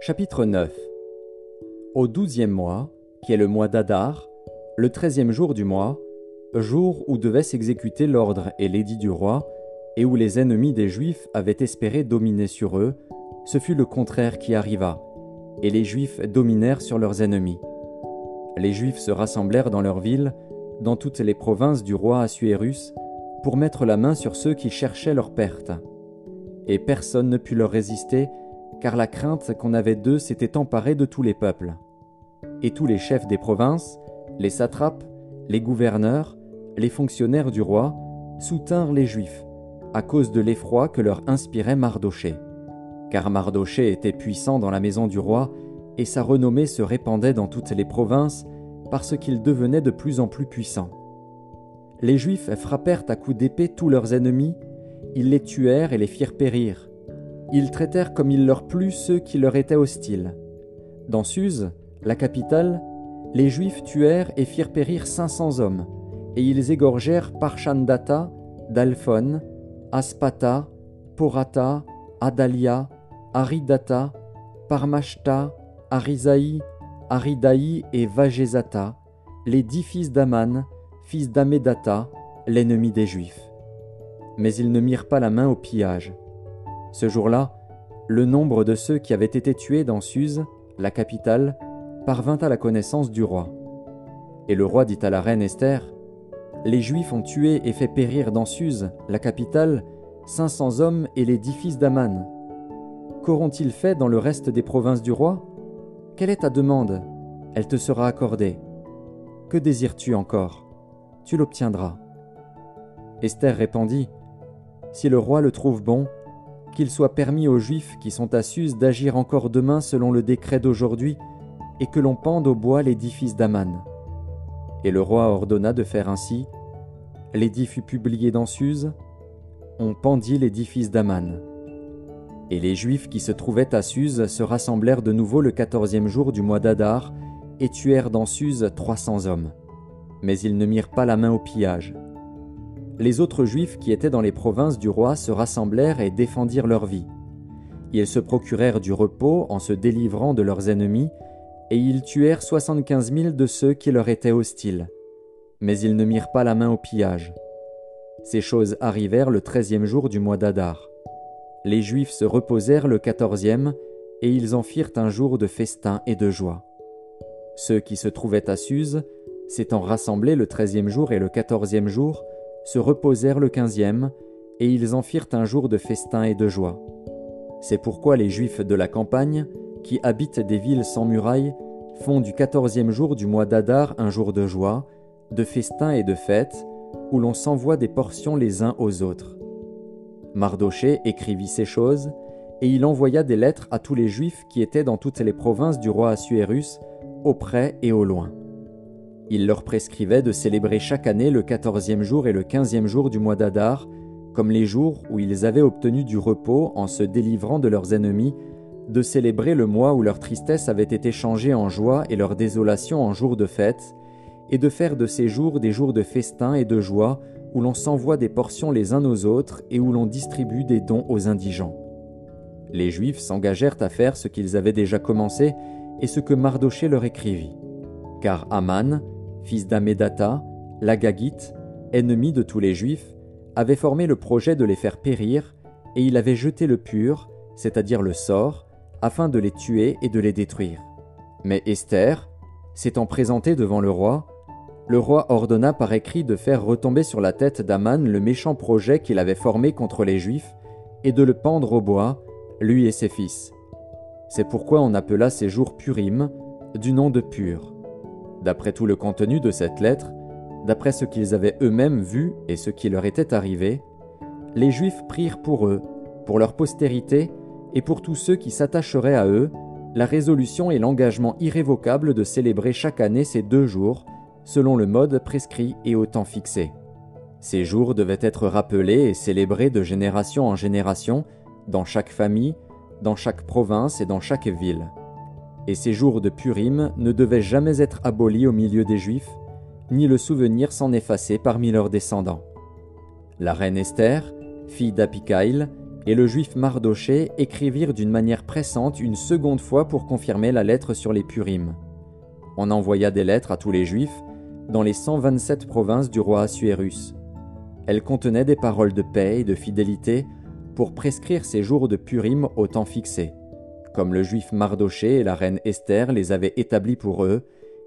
Chapitre 9 Au douzième mois, qui est le mois d'Adar, le treizième jour du mois, jour où devait s'exécuter l'ordre et l'édit du roi, et où les ennemis des Juifs avaient espéré dominer sur eux, ce fut le contraire qui arriva, et les Juifs dominèrent sur leurs ennemis. Les Juifs se rassemblèrent dans leur ville, dans toutes les provinces du roi Assuérus, pour mettre la main sur ceux qui cherchaient leur perte. Et personne ne put leur résister, car la crainte qu'on avait d'eux s'était emparée de tous les peuples. Et tous les chefs des provinces, les satrapes, les gouverneurs, les fonctionnaires du roi, soutinrent les Juifs, à cause de l'effroi que leur inspirait Mardoché. Car Mardoché était puissant dans la maison du roi, et sa renommée se répandait dans toutes les provinces, parce qu'il devenait de plus en plus puissant. Les Juifs frappèrent à coups d'épée tous leurs ennemis, ils les tuèrent et les firent périr, ils traitèrent comme il leur plut ceux qui leur étaient hostiles. Dans Suse, la capitale, les Juifs tuèrent et firent périr cinq cents hommes, et ils égorgèrent Parchandata, Dalphon, Aspata, Porata, Adalia, Aridata, Parmashta, Arisaï, Aridaï et Vagezata, les dix fils d'Aman, fils d'Amedata, l'ennemi des Juifs. Mais ils ne mirent pas la main au pillage. Ce jour-là, le nombre de ceux qui avaient été tués dans Suse, la capitale, parvint à la connaissance du roi. Et le roi dit à la reine Esther, Les Juifs ont tué et fait périr dans Suse, la capitale, cinq cents hommes et les dix fils d'Aman. Qu'auront-ils fait dans le reste des provinces du roi? Quelle est ta demande? Elle te sera accordée. Que désires-tu encore? Tu l'obtiendras. Esther répondit, Si le roi le trouve bon, qu'il soit permis aux Juifs qui sont à Suse d'agir encore demain selon le décret d'aujourd'hui, et que l'on pende au bois l'édifice d'Aman. Et le roi ordonna de faire ainsi. L'édit fut publié dans Suse. On pendit l'édifice d'Aman. Et les Juifs qui se trouvaient à Suse se rassemblèrent de nouveau le quatorzième jour du mois d'Adar, et tuèrent dans Suse trois cents hommes. Mais ils ne mirent pas la main au pillage les autres Juifs qui étaient dans les provinces du roi se rassemblèrent et défendirent leur vie. Ils se procurèrent du repos en se délivrant de leurs ennemis, et ils tuèrent soixante-quinze mille de ceux qui leur étaient hostiles. Mais ils ne mirent pas la main au pillage. Ces choses arrivèrent le treizième jour du mois d'Adar. Les Juifs se reposèrent le quatorzième, et ils en firent un jour de festin et de joie. Ceux qui se trouvaient à Suse, s'étant rassemblés le treizième jour et le quatorzième jour, se reposèrent le quinzième, et ils en firent un jour de festin et de joie. C'est pourquoi les Juifs de la campagne, qui habitent des villes sans murailles, font du quatorzième jour du mois d'Adar un jour de joie, de festin et de fête, où l'on s'envoie des portions les uns aux autres. Mardoché écrivit ces choses, et il envoya des lettres à tous les Juifs qui étaient dans toutes les provinces du roi Assuérus, au près et au loin. Il leur prescrivait de célébrer chaque année le quatorzième jour et le quinzième jour du mois d'Adar, comme les jours où ils avaient obtenu du repos en se délivrant de leurs ennemis, de célébrer le mois où leur tristesse avait été changée en joie et leur désolation en jours de fête, et de faire de ces jours des jours de festin et de joie, où l'on s'envoie des portions les uns aux autres et où l'on distribue des dons aux indigents. Les Juifs s'engagèrent à faire ce qu'ils avaient déjà commencé et ce que Mardoché leur écrivit. Car Aman, fils d'Amedata, l'Agagite, ennemi de tous les Juifs, avait formé le projet de les faire périr, et il avait jeté le pur, c'est-à-dire le sort, afin de les tuer et de les détruire. Mais Esther, s'étant présentée devant le roi, le roi ordonna par écrit de faire retomber sur la tête d'Aman le méchant projet qu'il avait formé contre les Juifs, et de le pendre au bois, lui et ses fils. C'est pourquoi on appela ces jours Purim, du nom de Pur. D'après tout le contenu de cette lettre, d'après ce qu'ils avaient eux-mêmes vu et ce qui leur était arrivé, les Juifs prirent pour eux, pour leur postérité et pour tous ceux qui s'attacheraient à eux, la résolution et l'engagement irrévocable de célébrer chaque année ces deux jours, selon le mode prescrit et au temps fixé. Ces jours devaient être rappelés et célébrés de génération en génération, dans chaque famille, dans chaque province et dans chaque ville et ces jours de Purim ne devaient jamais être abolis au milieu des Juifs, ni le souvenir s'en effacer parmi leurs descendants. La reine Esther, fille d'Apicaïl, et le juif Mardoché écrivirent d'une manière pressante une seconde fois pour confirmer la lettre sur les Purim. On envoya des lettres à tous les juifs dans les 127 provinces du roi Assuérus. Elles contenaient des paroles de paix et de fidélité pour prescrire ces jours de Purim au temps fixé, comme le juif Mardoché et la reine Esther les avaient établis pour eux,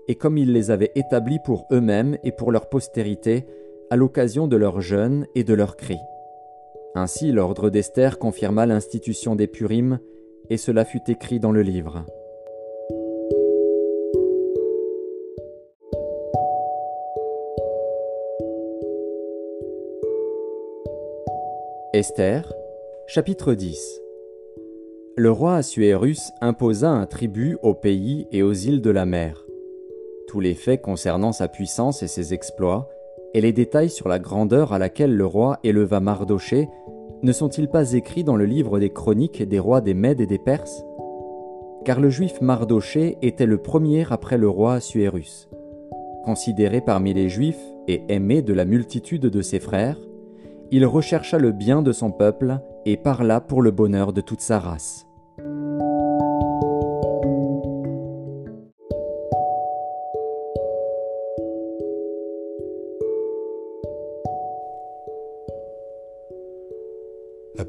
et comme ils les avaient établis pour eux-mêmes et pour leur postérité à l'occasion de leur jeûne et de leurs cris. Ainsi l'ordre d'Esther confirma l'institution des Purim, et cela fut écrit dans le livre. Esther, chapitre 10 Le roi Assuérus imposa un tribut au pays et aux îles de la mer. Tous les faits concernant sa puissance et ses exploits, et les détails sur la grandeur à laquelle le roi éleva Mardoché ne sont-ils pas écrits dans le livre des chroniques des rois des Mèdes et des Perses? Car le juif Mardoché était le premier après le roi Assuérus. Considéré parmi les juifs et aimé de la multitude de ses frères, il rechercha le bien de son peuple et parla pour le bonheur de toute sa race.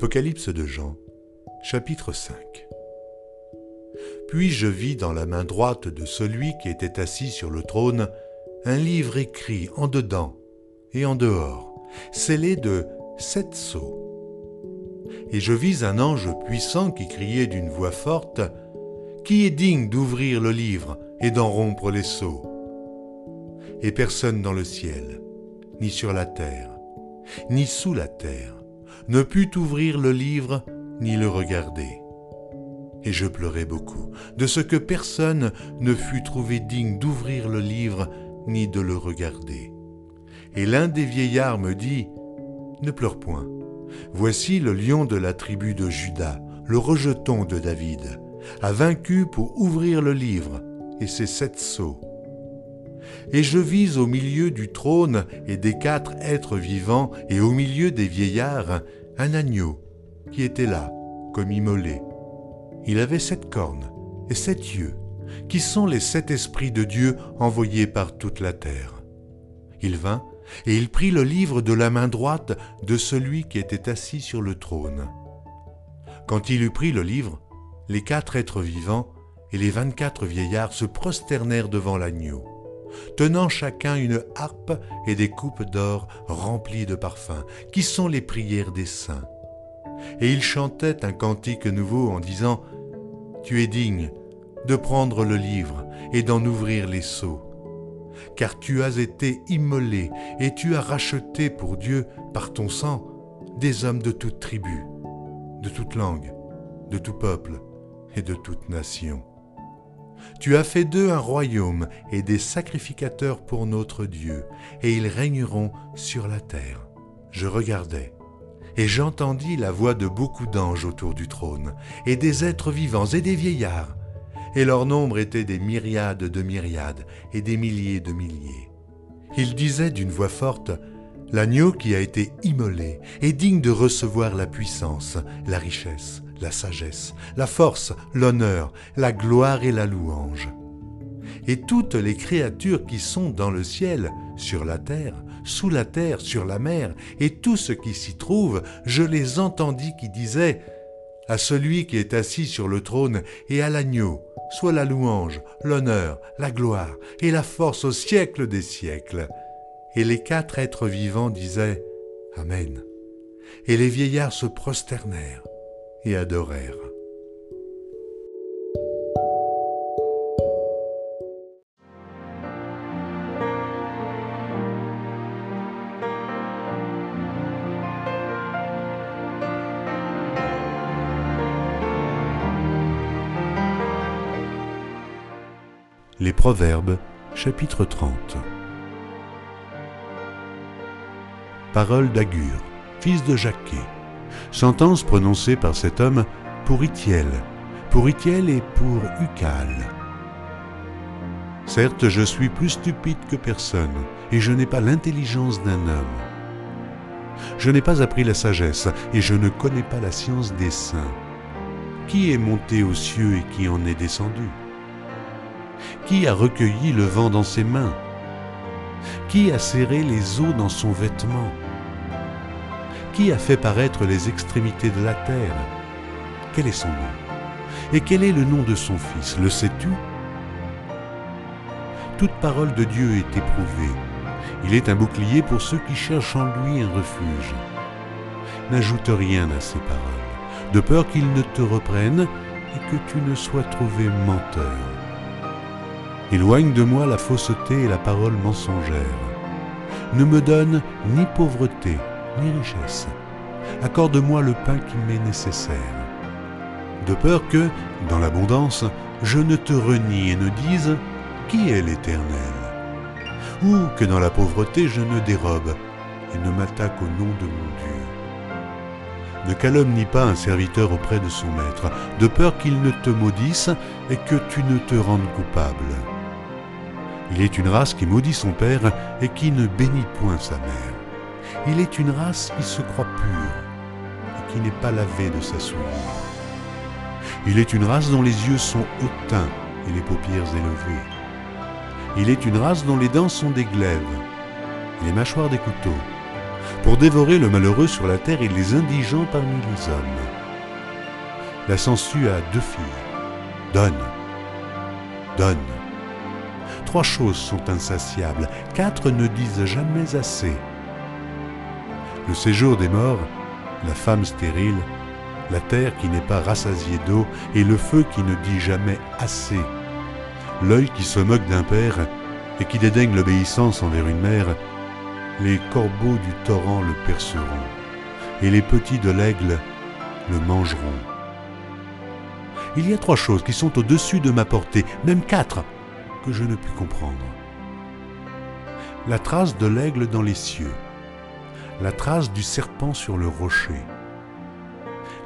Apocalypse de Jean, chapitre 5 Puis je vis dans la main droite de celui qui était assis sur le trône un livre écrit en dedans et en dehors, scellé de sept sceaux. Et je vis un ange puissant qui criait d'une voix forte, Qui est digne d'ouvrir le livre et d'en rompre les sceaux? Et personne dans le ciel, ni sur la terre, ni sous la terre, ne put ouvrir le livre ni le regarder. Et je pleurai beaucoup, de ce que personne ne fut trouvé digne d'ouvrir le livre ni de le regarder. Et l'un des vieillards me dit, Ne pleure point, voici le lion de la tribu de Judas, le rejeton de David, a vaincu pour ouvrir le livre et ses sept sceaux. Et je vis au milieu du trône et des quatre êtres vivants et au milieu des vieillards un agneau qui était là, comme immolé. Il avait sept cornes et sept yeux, qui sont les sept esprits de Dieu envoyés par toute la terre. Il vint et il prit le livre de la main droite de celui qui était assis sur le trône. Quand il eut pris le livre, les quatre êtres vivants et les vingt-quatre vieillards se prosternèrent devant l'agneau tenant chacun une harpe et des coupes d'or remplies de parfums, qui sont les prières des saints. Et ils chantaient un cantique nouveau en disant Tu es digne de prendre le livre et d'en ouvrir les sceaux, car tu as été immolé et tu as racheté pour Dieu par ton sang des hommes de toute tribu, de toute langue, de tout peuple et de toute nation. Tu as fait d'eux un royaume et des sacrificateurs pour notre Dieu, et ils régneront sur la terre. Je regardai, et j'entendis la voix de beaucoup d'anges autour du trône, et des êtres vivants et des vieillards, et leur nombre était des myriades de myriades et des milliers de milliers. Ils disaient d'une voix forte, L'agneau qui a été immolé est digne de recevoir la puissance, la richesse, la sagesse, la force, l'honneur, la gloire et la louange. Et toutes les créatures qui sont dans le ciel, sur la terre, sous la terre, sur la mer, et tout ce qui s'y trouve, je les entendis qui disaient À celui qui est assis sur le trône et à l'agneau, soit la louange, l'honneur, la gloire et la force au siècle des siècles. Et les quatre êtres vivants disaient Amen. Et les vieillards se prosternèrent et adorèrent. Les Proverbes, chapitre 30 Parole d'Agur, fils de Jacquet Sentence prononcée par cet homme pour Itiel, pour Itiel et pour Ucal. Certes, je suis plus stupide que personne, et je n'ai pas l'intelligence d'un homme. Je n'ai pas appris la sagesse et je ne connais pas la science des saints. Qui est monté aux cieux et qui en est descendu? Qui a recueilli le vent dans ses mains? Qui a serré les eaux dans son vêtement? Qui a fait paraître les extrémités de la terre? Quel est son nom? Et quel est le nom de son Fils? Le sais-tu? Toute parole de Dieu est éprouvée. Il est un bouclier pour ceux qui cherchent en lui un refuge. N'ajoute rien à ces paroles, de peur qu'ils ne te reprennent et que tu ne sois trouvé menteur. Éloigne de moi la fausseté et la parole mensongère. Ne me donne ni pauvreté, ni richesse. Accorde-moi le pain qui m'est nécessaire. De peur que, dans l'abondance, je ne te renie et ne dise Qui est l'Éternel? Ou que dans la pauvreté je ne dérobe et ne m'attaque au nom de mon Dieu. Ne calomnie pas un serviteur auprès de son maître, de peur qu'il ne te maudisse et que tu ne te rendes coupable. Il est une race qui maudit son père et qui ne bénit point sa mère. Il est une race qui se croit pure et qui n'est pas lavée de sa souillure. Il est une race dont les yeux sont hautains et les paupières élevées. Il est une race dont les dents sont des glaives et les mâchoires des couteaux, pour dévorer le malheureux sur la terre et les indigents parmi les hommes. La sangsue a deux filles. Donne, donne. Trois choses sont insatiables, quatre ne disent jamais assez. Le séjour des morts, la femme stérile, la terre qui n'est pas rassasiée d'eau et le feu qui ne dit jamais assez l'œil qui se moque d'un père et qui dédaigne l'obéissance envers une mère, les corbeaux du torrent le perceront, et les petits de l'aigle le mangeront. Il y a trois choses qui sont au-dessus de ma portée, même quatre, que je ne puis comprendre. La trace de l'aigle dans les cieux, la trace du serpent sur le rocher,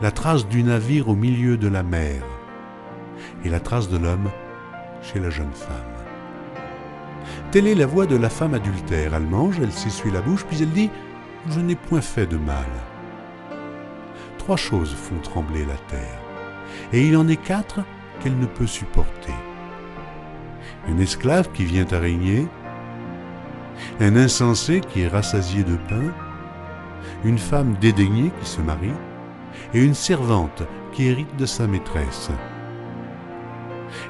la trace du navire au milieu de la mer, et la trace de l'homme chez la jeune femme. Telle est la voix de la femme adultère. Elle mange, elle s'essuie la bouche, puis elle dit Je n'ai point fait de mal. Trois choses font trembler la terre, et il en est quatre qu'elle ne peut supporter. Une esclave qui vient à régner, un insensé qui est rassasié de pain, une femme dédaignée qui se marie, et une servante qui hérite de sa maîtresse.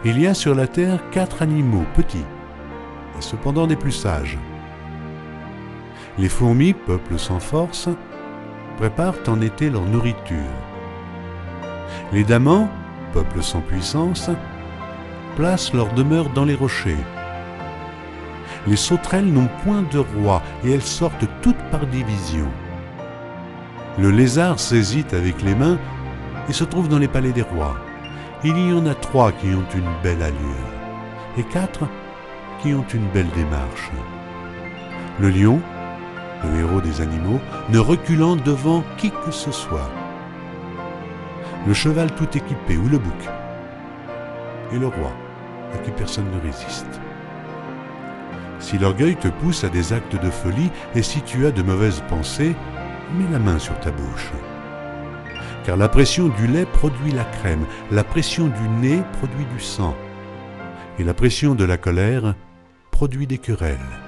Il y a sur la terre quatre animaux petits, et cependant des plus sages. Les fourmis, peuple sans force, préparent en été leur nourriture. Les damans, peuple sans puissance, placent leur demeure dans les rochers. Les sauterelles n'ont point de roi et elles sortent toutes par division. Le lézard saisit avec les mains et se trouve dans les palais des rois. Il y en a trois qui ont une belle allure et quatre qui ont une belle démarche. Le lion, le héros des animaux, ne reculant devant qui que ce soit. Le cheval tout équipé ou le bouc. Et le roi, à qui personne ne résiste. Si l'orgueil te pousse à des actes de folie et si tu as de mauvaises pensées, mets la main sur ta bouche car la pression du lait produit la crème, la pression du nez produit du sang, et la pression de la colère produit des querelles.